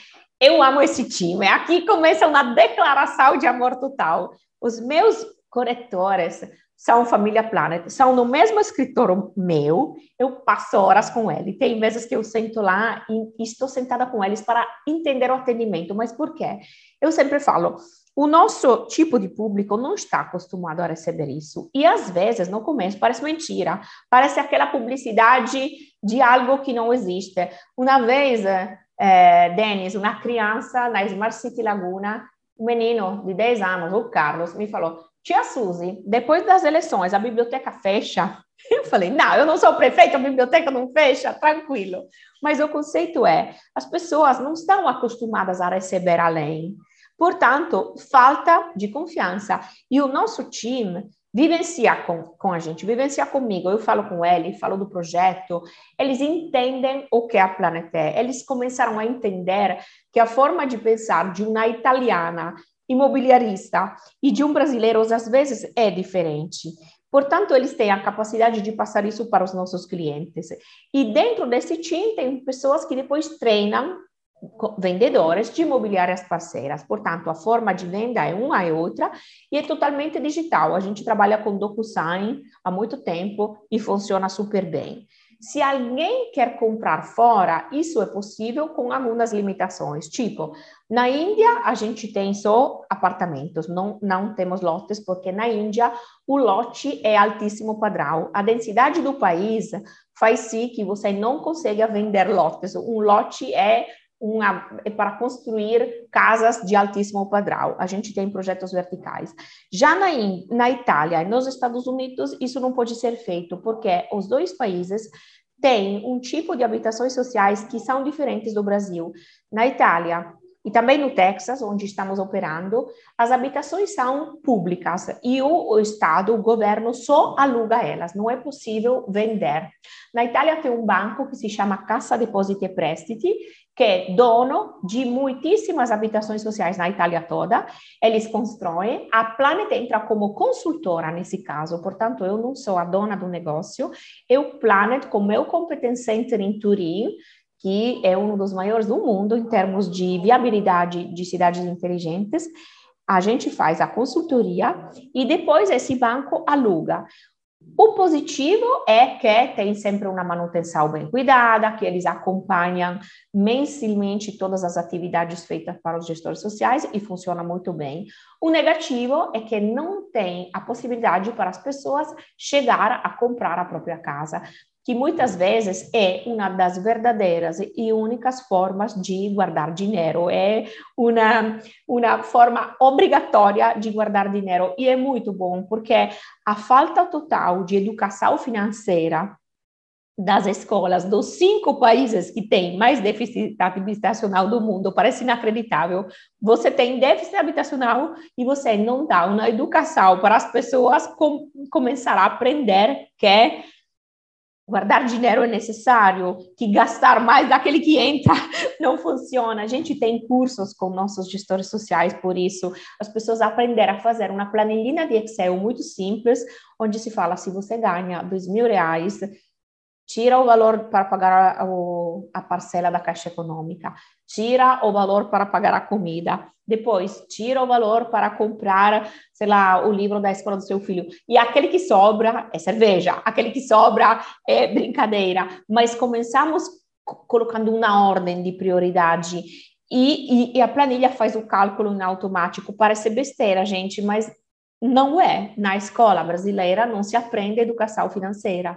Speaker 3: eu amo esse time. Aqui começa uma declaração de amor total. Os meus corretores são família Planet, são no mesmo escritório meu, eu passo horas com ele. Tem vezes que eu sento lá e, estou sentada com eles para entender o atendimento, mas por quê? Eu sempre falo, o nosso tipo de público não está acostumado a receber isso. E às vezes, no começo, parece mentira, parece aquela publicidade de algo que não existe. Uma vez, é, Denis, uma criança na Smart City Laguna, um menino de 10 anos, o Carlos, me falou: Tia Suzy, depois das eleições, a biblioteca fecha. Eu falei, não, eu não sou prefeito, a biblioteca não fecha, tranquilo. Mas o conceito é, as pessoas não estão acostumadas a receber além. Portanto, falta de confiança. E o nosso time vivencia com, com a gente, vivencia comigo. Eu falo com ele, falo do projeto. Eles entendem o que é a Planet é. Eles começaram a entender que a forma de pensar de uma italiana imobiliarista e de um brasileiro às vezes é diferente. Portanto, eles têm a capacidade de passar isso para os nossos clientes. E dentro desse time tem pessoas que depois treinam vendedores de imobiliárias parceiras. Portanto, a forma de venda é uma e outra e é totalmente digital. A gente trabalha com DocuSign há muito tempo e funciona super bem. Se alguém quer comprar fora, isso é possível com algumas limitações. Tipo, na Índia, a gente tem só apartamentos, não, não temos lotes, porque na Índia o lote é altíssimo padrão. A densidade do país faz sim que você não consiga vender lotes. Um lote é uma, é para construir casas de altíssimo padrão. A gente tem projetos verticais. Já na, na Itália e nos Estados Unidos, isso não pode ser feito, porque os dois países têm um tipo de habitações sociais que são diferentes do Brasil. Na Itália, e também no Texas, onde estamos operando, as habitações são públicas e o, o, Estado, o governo, só aluga elas, não é possível vender. Na Itália tem um banco que se chama Cassa Depositi e Prestiti, que é dono de muitíssimas habitações sociais na Itália toda. Eles constroem, a Planet entra como consultora nesse caso, portanto, eu não sou a dona do negócio, eu, Planet, com meu Competence Center em Turim, que é um dos maiores do mundo em termos de viabilidade de cidades inteligentes. A gente faz a consultoria e depois esse banco aluga. O positivo é que tem sempre uma manutenção bem cuidada, que eles acompanham mensalmente todas as atividades feitas para os gestores sociais e funciona muito bem. O negativo é que não tem a possibilidade para as pessoas chegar a comprar a própria casa que muitas vezes é uma das verdadeiras e únicas formas de guardar dinheiro, é uma, uma forma obrigatória de guardar dinheiro, e é muito bom, porque a falta total de educação financeira das escolas dos cinco países que têm mais déficit habitacional do mundo parece inacreditável. Você tem déficit habitacional e você não dá uma educação para as pessoas com, começar a aprender que guardar dinheiro é necessário, que gastar mais daquele que entra não funciona. A gente tem cursos com nossos gestores sociais, por isso as pessoas aprenderam a fazer uma planilha de Excel muito simples, onde se fala se você ganha dois mil reais, tira o valor para pagar a, a, parcela da caixa econômica, tira o valor para pagar a comida, depois tira o valor para comprar, sei lá, o livro da escola do seu filho. E aquele que sobra é cerveja, aquele que sobra é brincadeira. Mas começamos colocando uma ordem de prioridade e, e, e a planilha faz o cálculo em automático. Parece besteira, gente, mas não é. Na escola brasileira não se aprende educação financeira.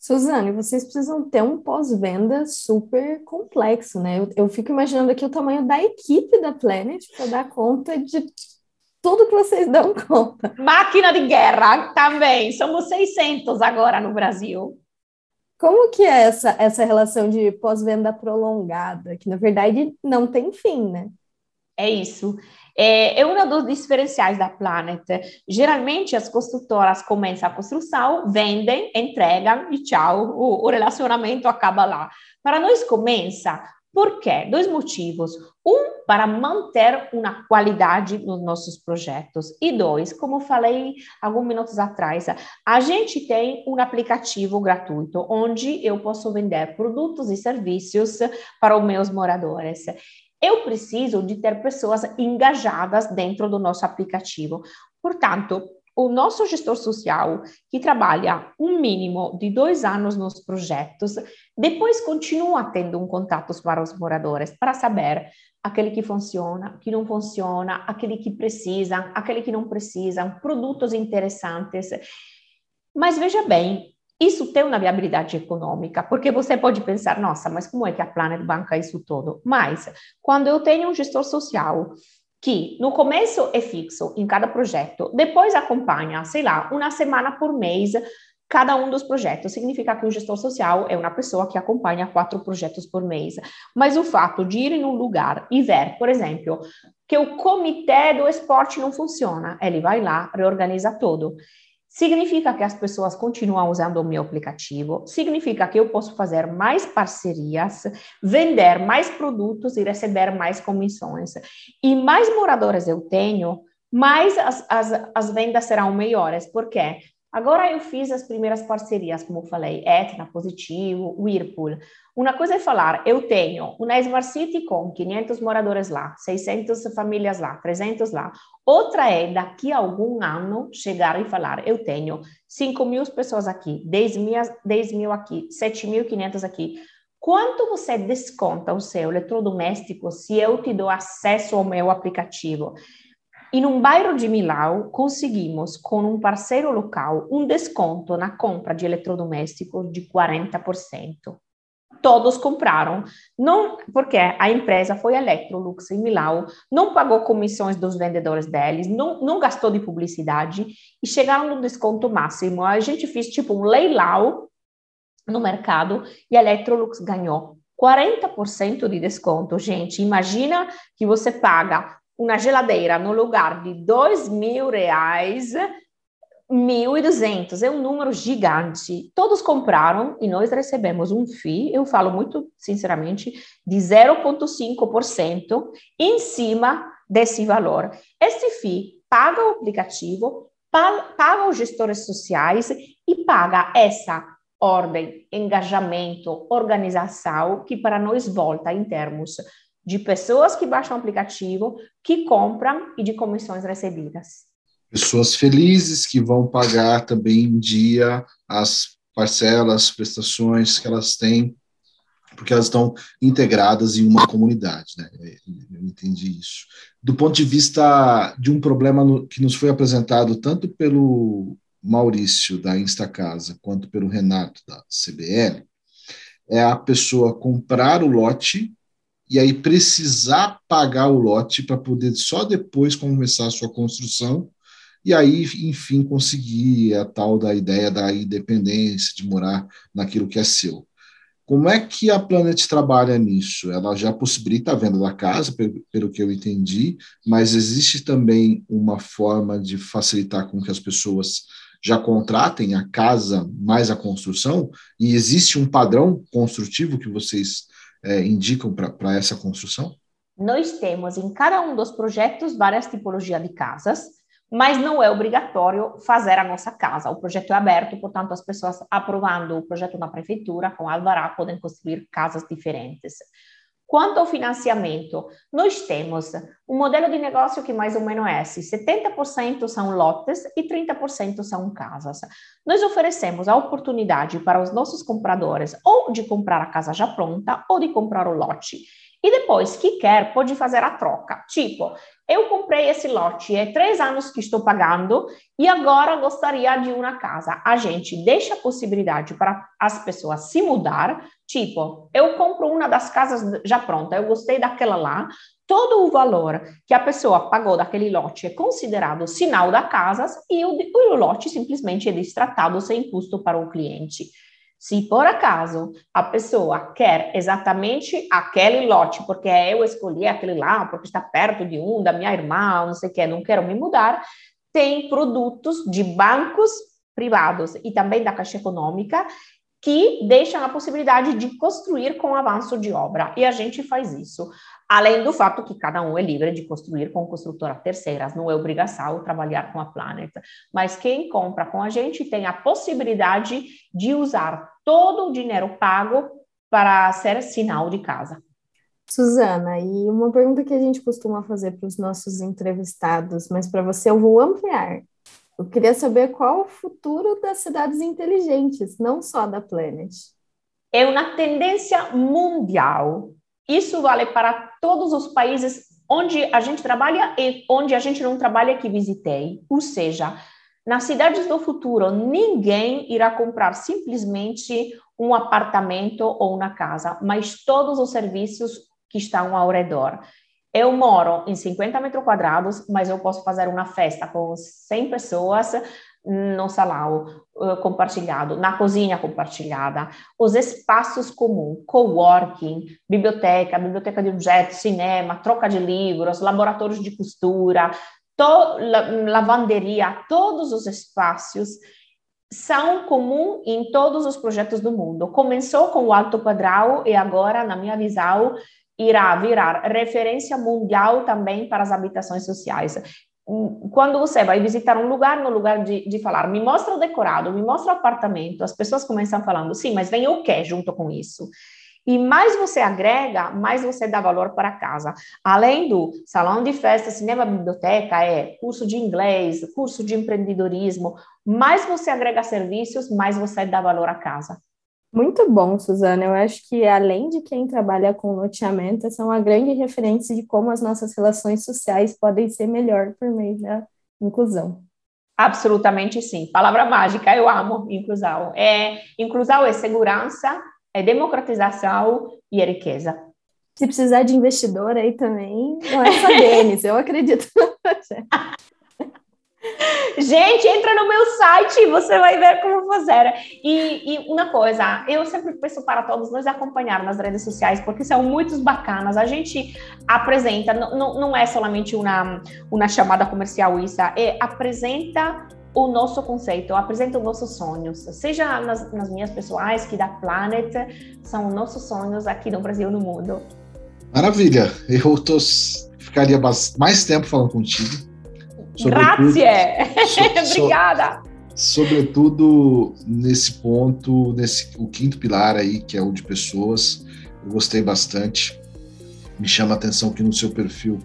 Speaker 2: Suzane, vocês precisam ter um pós-venda super complexo, né? Eu, eu, fico imaginando aqui o tamanho da equipe da Planet para dar conta de tudo que vocês dão conta.
Speaker 3: Máquina de guerra também, somos 600 agora no Brasil.
Speaker 2: Como que é essa, essa relação de pós-venda prolongada, que na verdade não tem fim, né?
Speaker 3: É isso. É, é um dos diferenciais da Planet. Geralmente, as construtoras começam a construção, vendem, entregam e tchau, o, o relacionamento acaba lá. Para nós, começa por quê? Dois motivos. Um, para manter uma qualidade nos nossos projetos. E dois, como falei alguns minutos atrás, a gente tem um aplicativo gratuito onde eu posso vender produtos e serviços para os meus moradores eu preciso de ter pessoas engajadas dentro do nosso aplicativo. Portanto, o nosso gestor social, que trabalha um mínimo de dois anos nos projetos, depois continua tendo um contato para os moradores para saber aquele que funciona, que não funciona, aquele que precisam, aquele que não precisam, produtos interessantes. Mas veja bem, isso tem uma viabilidade econômica, porque você pode pensar, nossa, mas como é que a Planet banca isso todo? Mas, quando eu tenho um gestor social que no começo é fixo em cada projeto, depois acompanha, sei lá, uma semana por mês cada um dos projetos. Significa que o gestor social é uma pessoa que acompanha quatro projetos por mês. Mas o fato de ir em um lugar e ver, por exemplo, que o comitê do esporte não funciona, ele vai lá, reorganiza tudo. Significa que as pessoas continuam usando o meu aplicativo, significa que eu posso fazer mais parcerias, vender mais produtos e receber mais comissões. E mais moradores eu tenho, mais as, as, as vendas serão melhores. Por quê? Agora eu fiz as primeiras parcerias, como eu falei, Etna, Positivo, Whirlpool. Uma coisa é falar, eu tenho uma Smart City com 500 moradores lá, 600 famílias lá, 300 lá. Outra é, daqui a algum ano, chegar e falar, eu tenho 5 mil pessoas aqui, 10 mil, 10 mil aqui, 7.500 aqui. Quanto você desconta o seu eletrodoméstico se eu te dou acesso ao meu aplicativo? E num bairro de Milão, conseguimos, com um parceiro local, um desconto na compra de eletrodomésticos de 40%. todos compraram. Não, porque a empresa foi Electrolux em Milão, não pagou comissões dos vendedores deles, não, não gastou de publicidade e chegaram no desconto máximo. A gente fez tipo um leilão no mercado e a Electrolux ganhou 40% de desconto. Gente, imagina que você paga uma geladeira no lugar de dois mil reais 1.200, é um número gigante. Todos compraram e nós recebemos um FII, eu falo muito sinceramente, de 0,5% em cima desse valor. Esse FII paga o aplicativo, paga os gestores sociais e paga essa ordem, engajamento, organização que para nós volta em termos de pessoas que baixam o aplicativo, que compram e de comissões recebidas
Speaker 1: pessoas felizes que vão pagar também em dia as parcelas, prestações que elas têm, porque elas estão integradas em uma comunidade, né? Eu entendi isso. Do ponto de vista de um problema que nos foi apresentado tanto pelo Maurício da Instacasa quanto pelo Renato da CBL, é a pessoa comprar o lote e aí precisar pagar o lote para poder só depois começar a sua construção e aí, enfim, conseguir a tal da ideia da independência, de morar naquilo que é seu. Como é que a Planet trabalha nisso? Ela já possibilita a venda da casa, pelo, que eu entendi, mas existe também uma forma de facilitar com que as pessoas já contratem a casa mais a construção? E existe um padrão construtivo que vocês é, indicam para essa construção?
Speaker 3: Nós temos em cada um dos projetos várias tipologias de casas mas não é obrigatório fazer a nossa casa. O projeto é aberto, portanto, as pessoas aprovando o projeto na prefeitura, com alvará, podem construir casas diferentes. Quanto ao financiamento, nós temos um modelo de negócio que mais ou menos é esse: 70% são lotes e 30% são casas. Nós oferecemos a oportunidade para os nossos compradores ou de comprar a casa já pronta ou de comprar o lote. E depois, que quer, pode fazer a troca. Tipo, eu comprei esse lote, é três anos que estou pagando e agora gostaria de uma casa. A gente deixa a possibilidade para as pessoas se mudar. Tipo, eu compro uma das casas já pronta, eu gostei daquela lá. Todo o valor que a pessoa pagou daquele lote é considerado sinal da casa e o, o lote simplesmente é destratado sem custo para o cliente. Se por acaso a pessoa quer exatamente aquele lote, porque eu escolhi aquele lá, porque está perto de um, da minha irmã, não sei o que, não quero me mudar, tem produtos de bancos privados e também da Caixa Econômica que deixam a possibilidade de construir com avanço de obra. E a gente faz isso. Além do fato que cada um é livre de construir com construtoras terceiras, não é obrigação trabalhar com a Planet. Mas quem compra com a gente tem a possibilidade de usar todo o dinheiro pago para ser sinal de casa.
Speaker 2: Suzana, e uma pergunta que a gente costuma fazer para os nossos entrevistados, mas para você eu vou ampliar. Eu queria saber qual o futuro das cidades inteligentes, não só da Planet.
Speaker 3: É uma tendência mundial isso vale para todos os países onde a gente trabalha e onde a gente não trabalha que visitei. Ou seja, nas cidades do futuro, ninguém irá comprar simplesmente um apartamento ou uma casa, mas todos os serviços que estão ao redor. Eu moro em 50 metros quadrados, mas eu posso fazer uma festa com 100 pessoas no salão uh, compartilhado, na cozinha compartilhada, os espaços comuns, coworking, biblioteca, biblioteca de objetos, cinema, troca de livros, laboratórios de costura, to, lavanderia, todos os espaços são comuns em todos os projetos do mundo. Começou com o Alto Padrão e agora, na minha visão, irá virar referência mundial também para as habitações sociais quando você vai visitar um lugar, no lugar de, de falar, me mostra o decorado, me mostra o apartamento, as pessoas começam falando, sim, mas vem o que junto com isso? E mais você agrega, mais você dá valor para casa. Além do salão de festa, cinema, biblioteca, é curso de inglês, curso de empreendedorismo, mais você agrega serviços, mais você dá valor à casa.
Speaker 2: Muito bom, Suzana. Eu acho que, além de quem trabalha com loteamento, essa é uma grande referência de como as nossas relações sociais podem ser melhor por meio da inclusão.
Speaker 3: Absolutamente sim. Palavra mágica, eu amo inclusão. É, inclusão é segurança, é democratização e é riqueza.
Speaker 2: Se precisar de investidor aí também, não é só Denis, eu acredito no projeto.
Speaker 3: Gente, entra no meu site, você vai ver como fazer. E, e, uma coisa, eu sempre peço para todos nos acompanhar nas redes sociais, porque são muito bacanas. A gente apresenta, não, é somente uma, uma chamada comercial, isso, é apresenta o nosso conceito, apresenta os nossos sonhos, seja nas, nas minhas pessoais, que da Planet, são nossos sonhos aqui no Brasil e no mundo.
Speaker 1: Maravilha, eu tô, ficaria mais tempo falando contigo
Speaker 3: Grazie! So, Obrigada!
Speaker 1: sobretudo nesse ponto, nesse o quinto pilar aí, que é o de pessoas, eu gostei bastante. Me chama a atenção que no seu perfil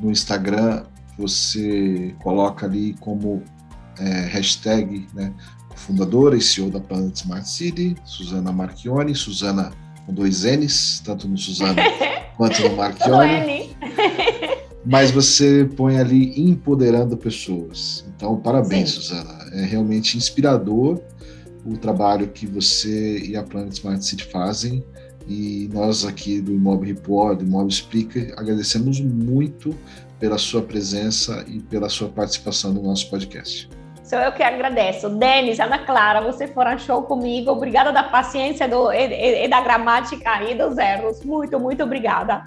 Speaker 1: no Instagram você coloca ali como é, hashtag, né, fundadora e CEO da Planet Smart City, Suzana Marchione, Suzana com dois N's, tanto no Suzana quanto no Marchione mas você põe ali empoderando pessoas. Então, parabéns, Sim. Suzana. É realmente inspirador o trabalho que você e a Planet Smart City fazem. E nós aqui do Imóvel Report, do Imóvel Explica, agradecemos muito pela sua presença e pela sua participação no nosso podcast.
Speaker 3: Sou eu que agradeço. Denis, Ana Clara, você foram show comigo. Obrigada da paciência do, e, e da gramática e dos erros. Muito, muito obrigada.